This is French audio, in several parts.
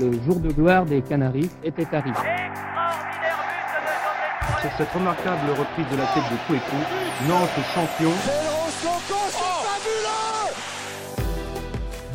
le jour de gloire des Canaries était arrivé. Sur cette remarquable reprise de la tête de Kouekou, Nantes champion.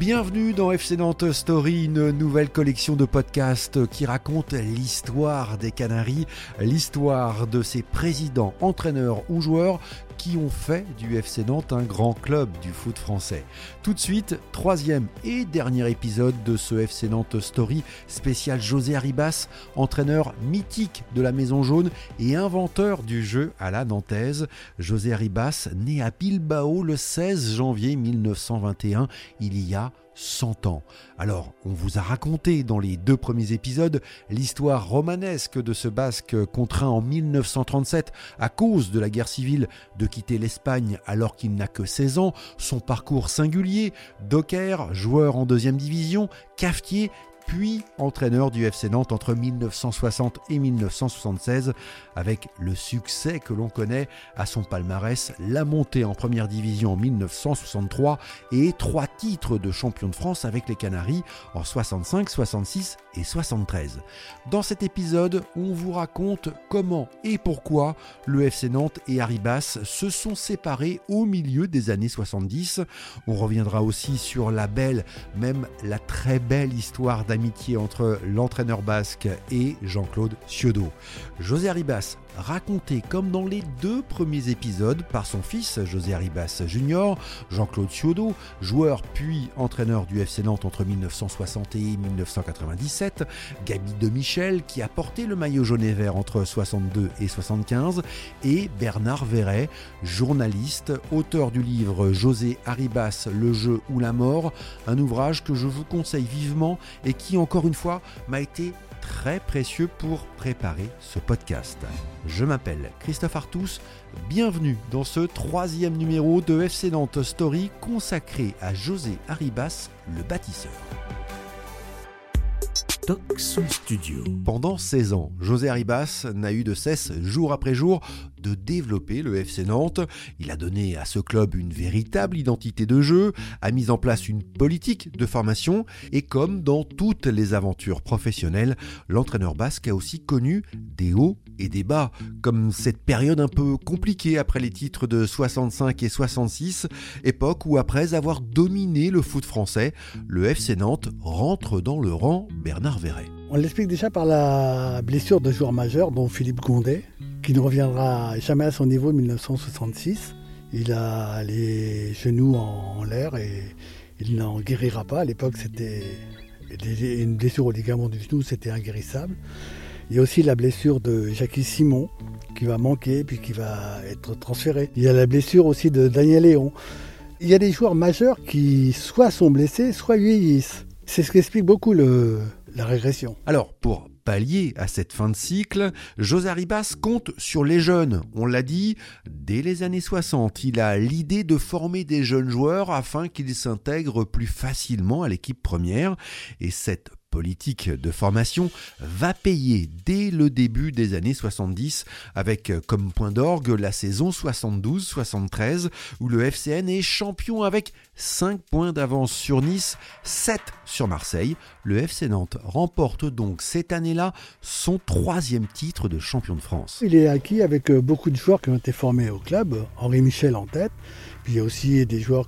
Bienvenue dans FC Nantes Story, une nouvelle collection de podcasts qui raconte l'histoire des Canaries, l'histoire de ses présidents, entraîneurs ou joueurs qui ont fait du FC Nantes un grand club du foot français. Tout de suite, troisième et dernier épisode de ce FC Nantes Story spécial José Arribas, entraîneur mythique de la Maison Jaune et inventeur du jeu à la Nantaise. José Arribas, né à Bilbao le 16 janvier 1921, il y a 100 ans. Alors, on vous a raconté dans les deux premiers épisodes l'histoire romanesque de ce Basque contraint en 1937 à cause de la guerre civile de quitter l'Espagne alors qu'il n'a que 16 ans, son parcours singulier, docker, joueur en deuxième division, cafetier puis entraîneur du FC Nantes entre 1960 et 1976, avec le succès que l'on connaît à son palmarès, la montée en première division en 1963 et trois titres de champion de France avec les Canaries en 65, 66 et 73. Dans cet épisode, on vous raconte comment et pourquoi le FC Nantes et Arribas se sont séparés au milieu des années 70. On reviendra aussi sur la belle, même la très belle histoire d'amitié entre l'entraîneur basque et Jean-Claude Ciodo. José Arribas raconté comme dans les deux premiers épisodes par son fils José Arribas Junior, Jean-Claude Ciodo, joueur puis entraîneur du FC Nantes entre 1960 et 1997, Gabi de Michel qui a porté le maillot jaune et vert entre 62 et 75 et Bernard Verret, journaliste, auteur du livre José Arribas, le jeu ou la mort, un ouvrage que je vous conseille vivement et qui encore une fois m'a été très précieux pour préparer ce podcast. Je m'appelle Christophe Artus, bienvenue dans ce troisième numéro de FC Nantes Story consacré à José Arribas, le bâtisseur. Pendant 16 ans, José Arribas n'a eu de cesse, jour après jour, de développer le FC Nantes. Il a donné à ce club une véritable identité de jeu, a mis en place une politique de formation et comme dans toutes les aventures professionnelles, l'entraîneur basque a aussi connu des hauts et des bas, comme cette période un peu compliquée après les titres de 65 et 66, époque où après avoir dominé le foot français, le FC Nantes rentre dans le rang Bernard Verret. On l'explique déjà par la blessure de joueur majeur, dont Philippe Gondet, qui ne reviendra jamais à son niveau de 1966. Il a les genoux en, l'air et il n'en guérira pas. À l'époque, c'était une blessure au ligament du genou, c'était inguérissable. Il y a aussi la blessure de Jackie Simon qui va manquer puis qui va être transféré. Il y a la blessure aussi de Daniel Léon. Il y a des joueurs majeurs qui soit sont blessés, soit vieillissent. C'est ce qui explique beaucoup la régression. Alors, pour pallier à cette fin de cycle, José Arribas compte sur les jeunes. On l'a dit, dès les années 60, il a l'idée de former des jeunes joueurs afin qu'ils s'intègrent plus facilement à l'équipe première. Et cette politique de formation va payer dès le début des années 70 avec comme point d'orgue la saison 72-73 où le FCN est champion avec 5 points d'avance sur Nice, 7 sur Marseille. Le FC Nantes remporte donc cette année-là son troisième titre de champion de France. Il est acquis avec euh, beaucoup de joueurs qui ont été formés au club, Henri Michel en tête. Puis il y a aussi des joueurs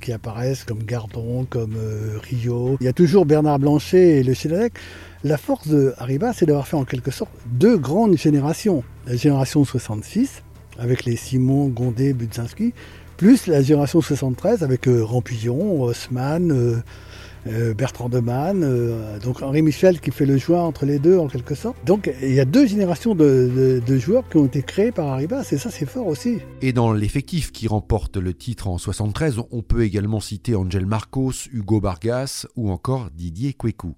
qui apparaissent comme Gardon, comme euh, Rio. Il y a toujours Bernard Blanchet et le Chédalec. La force de c'est d'avoir fait en quelque sorte deux grandes générations. La génération 66, avec les Simon, Gondé, Budzinski, plus la génération 73 avec euh, Rampillon, Haussmann, euh, Bertrand Demann, euh, donc Henri Michel qui fait le joint entre les deux en quelque sorte. Donc il y a deux générations de, joueurs qui ont été créés par Arribas et ça c'est fort aussi. Et dans l'effectif qui remporte le titre en 73, on peut également citer Angel Marcos, Hugo Bargas ou encore Didier Kwekou.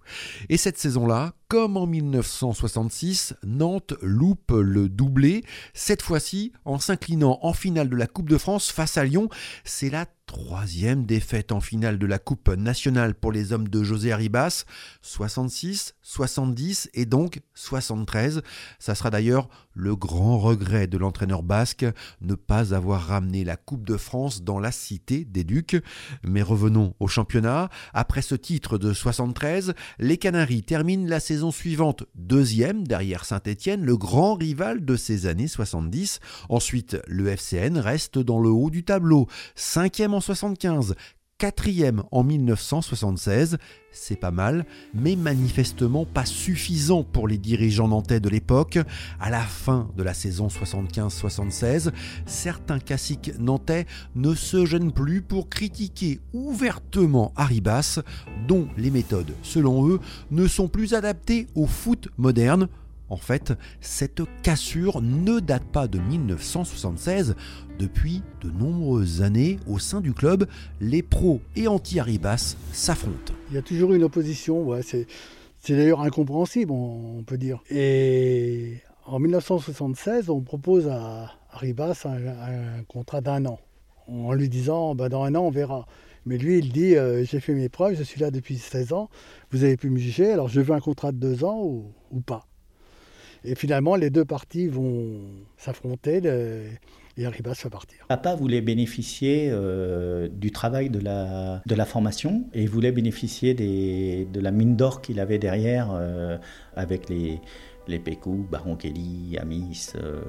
Et cette saison-là, comme en 1966, Nantes loupe le doublé, cette fois-ci en s'inclinant en finale de la Coupe de France face à Lyon. C'est la troisième défaite en finale de la Coupe nationale pour les hommes de José Arribas, 66, 70 et donc 73. Ça sera d'ailleurs le grand regret de l'entraîneur basque, ne pas avoir ramené la Coupe de France dans la cité des Ducs. Mais revenons au championnat. Après ce titre de 73, les Canaries terminent la saison suivante deuxième derrière Saint-Étienne, le grand rival de ces années 70. Ensuite, le FCN reste dans le haut du tableau, cinquième en 75, quatrième en 1976. C'est pas mal, mais manifestement pas suffisant pour les dirigeants nantais de l'époque. À la fin de la saison 75-76, certains classiques nantais ne se gênent plus pour critiquer ouvertement Arribas, dont les méthodes, selon eux, ne sont plus adaptées au foot moderne. En fait, cette cassure ne date pas de 1976. Depuis de nombreuses années, au sein du club, les pros et anti-Arribas s'affrontent. Il y a toujours une opposition, c'est, d'ailleurs incompréhensible, on, peut dire. Et en 1976, on propose à Arribas un, contrat d'un an, en lui disant bah, dans un an on verra. Mais lui, il dit euh, j'ai fait mes preuves, je suis là depuis 16 ans, vous avez pu me juger, alors je veux un contrat de deux ans ou pas. Et finalement, les deux parties vont s'affronter et Arribas va partir. Papa voulait bénéficier euh, du travail de la, formation et voulait bénéficier de la mine d'or qu'il avait derrière euh, avec les, les Pécou, Baron Kelly, Amis, euh,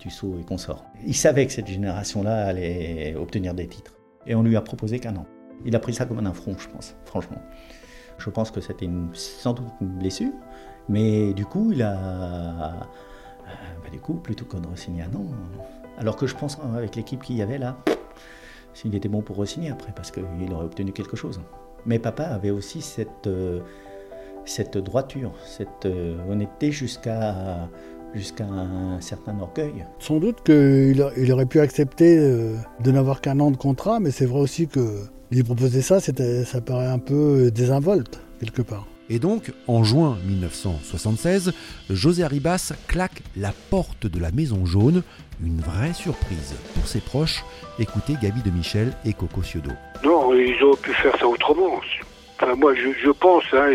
Tussaud et consorts. Il savait que cette génération-là allait obtenir des titres. Et on lui a proposé qu'un an. Il a pris ça comme un affront, je pense, franchement. Je pense que c'était sans doute une blessure, mais du coup, il a. Euh, bah, du coup, plutôt qu'on de re-signer un an. Alors que je pense, avec l'équipe qu'il y avait là, s'il était bon pour re-signer après, parce qu'il aurait obtenu quelque chose. Mais papa avait aussi cette, euh, cette droiture, cette euh, honnêteté jusqu'à jusqu'à un certain orgueil. Sans doute qu'il il aurait pu accepter de n'avoir qu'un an de contrat, mais c'est vrai aussi que lui proposer ça, ça paraît un peu désinvolte, quelque part. Et donc, en juin 1976, José Arribas claque la porte de la Maison Jaune, une vraie surprise pour ses proches. Écoutez Gabi de Michel et Coco Ciodo. Non, ils auraient pu faire ça autrement. Enfin, moi, je, pense, hein,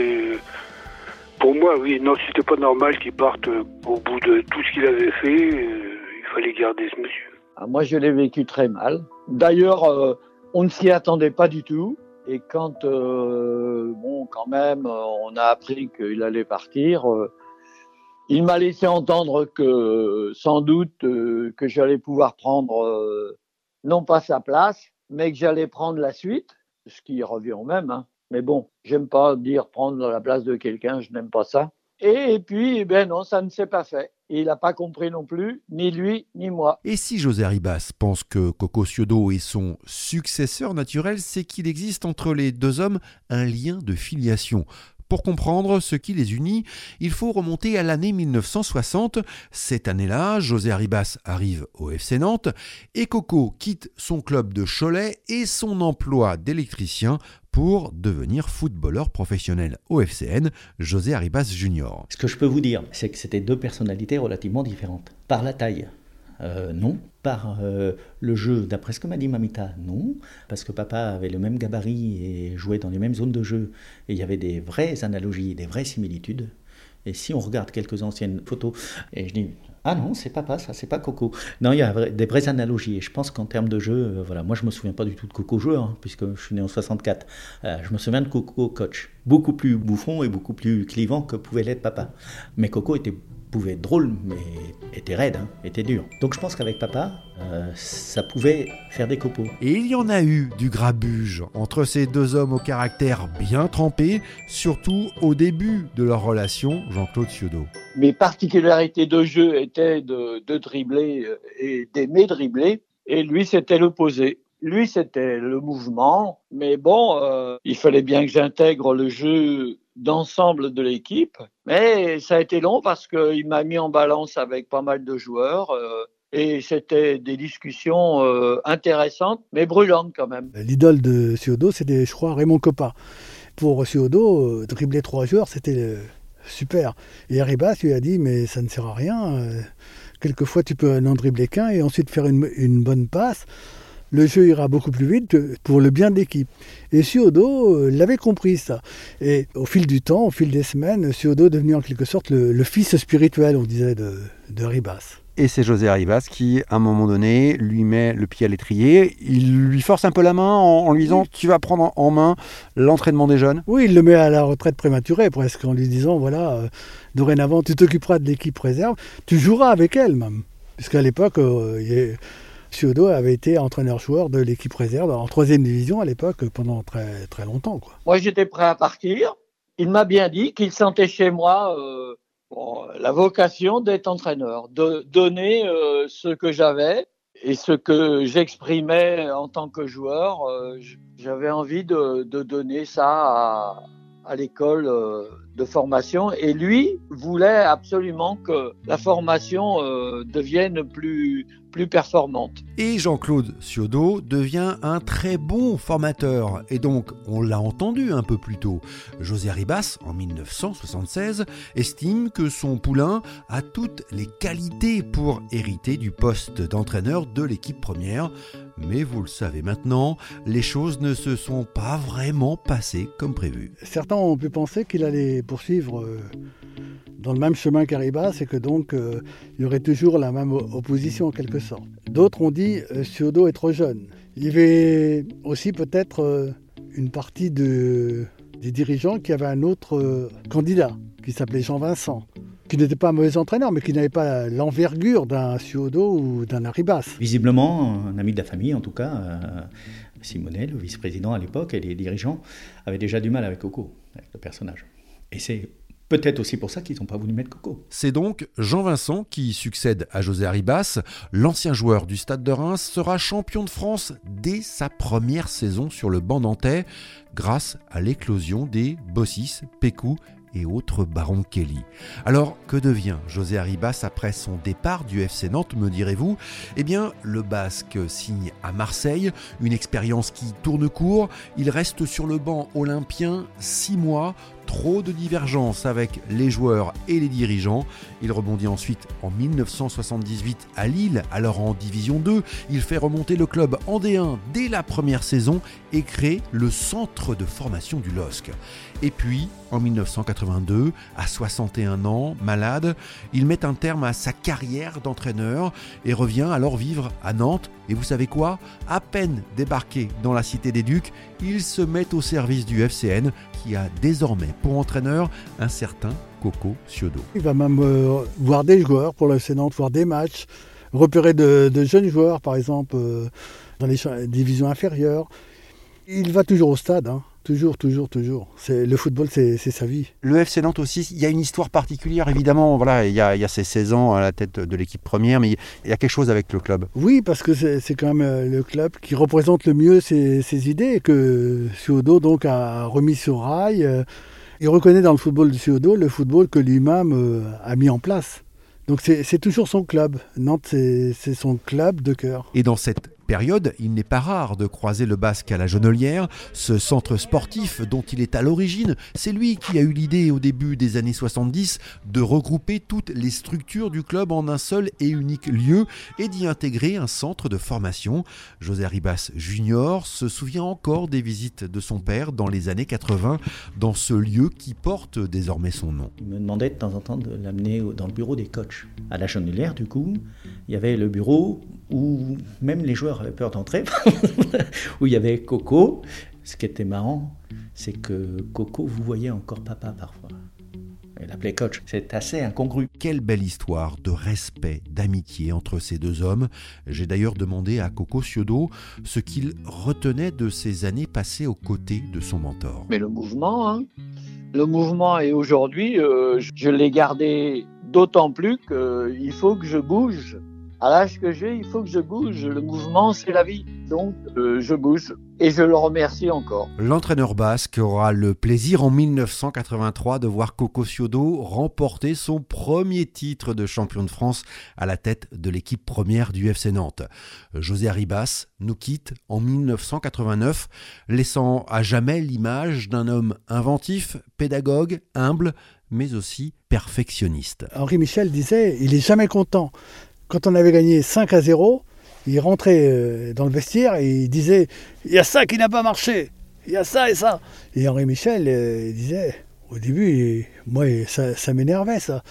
pour moi, oui, non, c'était pas normal qu'il parte au bout de tout ce qu'il avait fait. Euh, il fallait garder ce monsieur. Ah, moi, je l'ai vécu très mal. D'ailleurs, euh, on ne s'y attendait pas du tout. Et quand, euh, bon, quand même, on a appris qu'il allait partir, euh, il m'a laissé entendre que, sans doute, euh, que j'allais pouvoir prendre, non pas sa place, mais que j'allais prendre la suite, ce qui revient au même. Hein. Mais bon, j'aime pas dire prendre la place de quelqu'un, je n'aime pas ça. Et, puis, eh ben non, ça ne s'est pas fait. Il n'a pas compris non plus, ni lui, ni moi. Et si José Ribas pense que Coco Ciodo est son successeur naturel, c'est qu'il existe entre les deux hommes un lien de filiation. Pour comprendre ce qui les unit, il faut remonter à l'année 1960. Cette année-là, José Arribas arrive au FC Nantes et Coco quitte son club de Cholet et son emploi d'électricien pour devenir footballeur professionnel au FCN, José Arribas Junior. Ce que je peux vous dire, c'est que c'était deux personnalités relativement différentes. Par la taille, euh, non. Par euh, le jeu, d'après ce que m'a dit Mamita, non. Parce que papa avait le même gabarit et jouait dans les mêmes zones de jeu. Et il y avait des vraies analogies, des vraies similitudes. Et si on regarde quelques anciennes photos, et je dis, ah non, c'est pas ça, c'est pas Coco. Non, il y a des vraies analogies. Et je pense qu'en termes de jeu, euh, voilà, moi je me souviens pas du tout de Coco joueur, hein, puisque je suis né en 64. Euh, je me souviens de Coco coach. Beaucoup plus bouffon et beaucoup plus clivant que pouvait l'être papa. Mais Coco était pouvait être drôle, mais était raide, hein, était dur. Donc je pense qu'avec papa, euh, ça pouvait faire des copeaux. Et il y en a eu du grabuge entre ces deux hommes au caractère bien trempé, surtout au début de leur relation, Jean-Claude Ciodo. Mes particularités de jeu étaient de, de dribbler euh, et d'aimer dribbler, et lui c'était l'opposé. Lui, c'était le mouvement, mais bon, euh, il fallait bien que j'intègre le jeu d'ensemble de l'équipe. Mais ça a été long parce qu'il m'a mis en balance avec pas mal de joueurs. Euh, et c'était des discussions euh, intéressantes, mais brûlantes quand même. L'idole de Ciodo, c'était, je crois, Raymond Coppa. Pour Ciodo, dribbler trois joueurs, c'était super. Et Arribas lui a dit, mais ça ne sert à rien. quelquefois, tu peux n'en dribbler qu'un et ensuite faire une bonne passe. Le jeu ira beaucoup plus vite pour le bien de l'équipe. Et Suodo euh, l'avait compris ça. Et au fil du temps, au fil des semaines, Suodo est devenu en quelque sorte le, fils spirituel, on disait, de, de Ribas. Et c'est José Arribas qui, à un moment donné, lui met le pied à l'étrier. Il lui force un peu la main en, lui disant Tu vas prendre en main l'entraînement des jeunes. Oui, il le met à la retraite prématurée, presque, en lui disant Voilà, euh, dorénavant, tu t'occuperas de l'équipe réserve, tu joueras avec elle même. Puisqu'à l'époque, euh, Siodo avait été entraîneur-joueur de l'équipe réserve en troisième division à l'époque pendant très, très longtemps. Quoi. Moi, j'étais prêt à partir. Il m'a bien dit qu'il sentait chez moi. Euh, la vocation d'être entraîneur, de donner euh, ce que j'avais et ce que j'exprimais en tant que joueur. Euh, j'avais envie de, donner ça à, à l'école euh, de formation et lui voulait absolument que la formation devienne plus, plus performante. Et Jean-Claude Ciodo devient un très bon formateur. Et donc, on l'a entendu un peu plus tôt, José Ribas, en 1976, estime que son poulain a toutes les qualités pour hériter du poste d'entraîneur de l'équipe première. Mais vous le savez maintenant, les choses ne se sont pas vraiment passées comme prévu. Certains ont pu penser qu'il allait poursuivre euh, dans le même chemin qu'Aribas et que donc euh, il y aurait toujours la même opposition en quelque sorte. D'autres ont dit euh, est trop jeune. Il y avait aussi peut-être euh, une partie de, des dirigeants qui avaient un autre candidat qui s'appelait Jean Vincent qui n'était pas un mauvais entraîneur, mais qui n'avait pas l'envergure d'un Ciodo ou d'un Arribas. Visiblement, un ami de la famille, en tout cas, Simonet, le vice-président à l'époque, et les dirigeants avaient déjà du mal avec Coco, avec le personnage. Et c'est Peut-être aussi pour ça qu'ils n'ont pas voulu mettre Coco. C'est donc Jean Vincent qui succède à José Arribas. L'ancien joueur du Stade de Reims sera champion de France dès sa première saison sur le banc nantais grâce à l'éclosion des Bossis, Pécou et autres Baron Kelly. Alors, que devient José Arribas après son départ du FC Nantes, me direz-vous? Eh bien, le Basque signe à Marseille, une expérience qui tourne court. Il reste sur le banc olympien six mois, trop de divergences avec les joueurs et les dirigeants. Il rebondit ensuite en 1978 à Lille, alors en Division 2. Il fait remonter le club en D1 dès la première saison et crée le centre de formation du LOSC. Et puis, en 1982, à 61 ans, malade, il met un terme à sa carrière d'entraîneur et revient alors vivre à Nantes. Et vous savez quoi? À peine débarqué dans la Cité des Ducs, il se met au service du FCN qui a désormais pour entraîneur un certain Coco Ciodo. Il va même euh, voir des joueurs pour le FC Nantes, voir des matchs, repérer de, jeunes joueurs par exemple euh, dans les divisions inférieures. Il va toujours au stade. Hein. Toujours, toujours, toujours. C'est, le football, c'est, sa vie. Le FC Nantes aussi, il y a une histoire particulière, évidemment. Voilà, il y a, il y a ses 16 ans à la tête de l'équipe première, mais il y a quelque chose avec le club. Oui, parce que c'est, quand même euh, le club qui représente le mieux ses, idées, que Suodo donc a remis sur rail. Il reconnaît dans le football de Suodo le football que lui-même euh, a mis en place. Donc c'est, toujours son club. Nantes, c'est son club de cœur. Et dans cette période, il n'est pas rare de croiser le basque à la Genelière, ce centre sportif dont il est à l'origine. C'est lui qui a eu l'idée au début des années 70 de regrouper toutes les structures du club en un seul et unique lieu et d'y intégrer un centre de formation. José Ribas Junior se souvient encore des visites de son père dans les années 80 dans ce lieu qui porte désormais son nom. Il me demandait de temps en temps de l'amener dans le bureau des coachs. À la Genelière, du coup, il y avait le bureau où même les joueurs avaient peur d'entrer, où il y avait Coco. Ce qui était marrant, c'est que Coco vous voyait encore papa parfois. Elle appelait coach. C'est assez incongru. Quelle belle histoire de respect, d'amitié entre ces deux hommes. J'ai d'ailleurs demandé à Coco Ciodo ce qu'il retenait de ces années passées aux côtés de son mentor. Mais le mouvement, hein. le mouvement, et aujourd'hui, euh, je l'ai gardé d'autant plus qu'il faut que je bouge à l'âge que j'ai, il faut que je bouge. Le mouvement, c'est la vie. Donc, euh, je bouge et je le remercie encore. L'entraîneur basque aura le plaisir en 1983 de voir Coco Ciodo remporter son premier titre de champion de France à la tête de l'équipe première du FC Nantes. José Arribas nous quitte en 1989, laissant à jamais l'image d'un homme inventif, pédagogue, humble, mais aussi perfectionniste. Henri Michel disait, il est jamais content quand on avait gagné 5 à 0, Il rentrait euh, dans le vestiaire et il disait Il y a ça qui n'a pas marché, il y a ça et ça. Et Henri Michel euh, disait Au début, moi, ça m'énervait ça.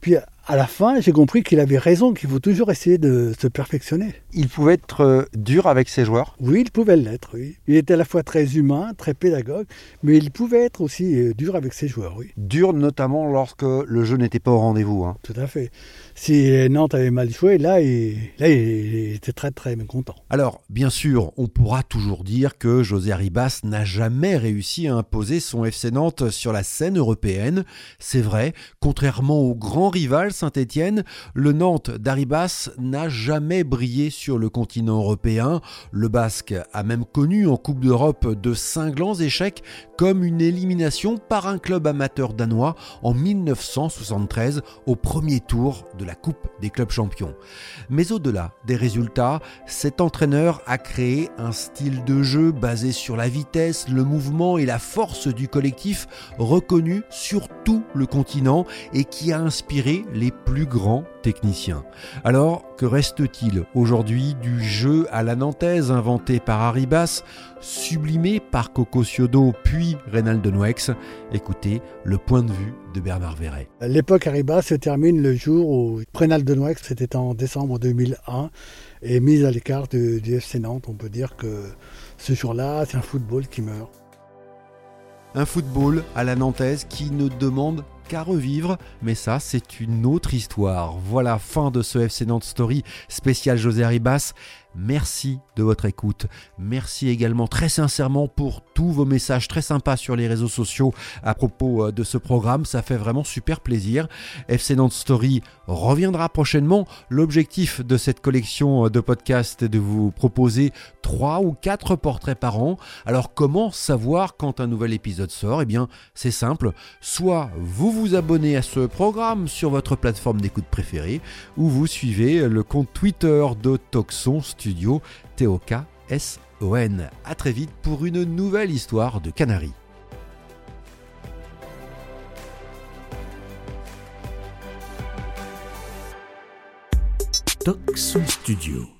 Puis à la fin, j'ai compris qu'il avait raison, qu'il faut toujours essayer de se perfectionner. Il pouvait être euh, dur avec ses joueurs Oui, il pouvait l'être, oui. Il était à la fois très humain, très pédagogue, mais il pouvait être aussi euh, dur avec ses joueurs, oui. Dur notamment lorsque le jeu n'était pas au rendez-vous. Hein. Tout à fait. Si Nantes avait mal joué, là, il, là, il était très très mécontent. Alors, bien sûr, on pourra toujours dire que José Arribas n'a jamais réussi à imposer son FC Nantes sur la scène européenne. C'est vrai, contrairement au grand rival Saint-Étienne, le Nantes d'Aribas n'a jamais brillé sur le continent européen. Le Basque a même connu en Coupe d'Europe de cinglants échecs comme une élimination par un club amateur danois en 1973 au premier tour de la Coupe des clubs champions. Mais au-delà des résultats, cet entraîneur a créé un style de jeu basé sur la vitesse, le mouvement et la force du collectif reconnu sur tout le continent et qui a inspiré les plus grands techniciens. Alors, que reste-t-il aujourd'hui du jeu à la nantaise inventé par Arribas, sublimé par Coco Ciodo puis Reynald Noex Écoutez le point de vue de Bernard Verret. L'époque Arribas se termine le jour où Reynald Noex, c'était en décembre 2001, est mise à l'écart du, du FC Nantes. On peut dire que ce jour-là, c'est un football qui meurt. Un football à la nantaise qui ne demande qu'à revivre, mais ça c'est une autre histoire. Voilà, fin de ce FC Nantes Story spécial José Arribas. Merci de votre écoute. Merci également très sincèrement pour tous vos messages très sympas sur les réseaux sociaux à propos euh, de ce programme. Ça fait vraiment super plaisir. FC Nantes Story reviendra prochainement. L'objectif de cette collection euh, de podcasts est de vous proposer trois ou quatre portraits par an. Alors comment savoir quand un nouvel épisode sort? Eh bien c'est simple. Soit vous vous abonnez à ce programme sur votre plateforme d'écoute préférée ou vous suivez le compte Twitter de Toxon Studio T-O-K-S-O-N. A très vite pour une nouvelle histoire de Canaries. Toxon Studio.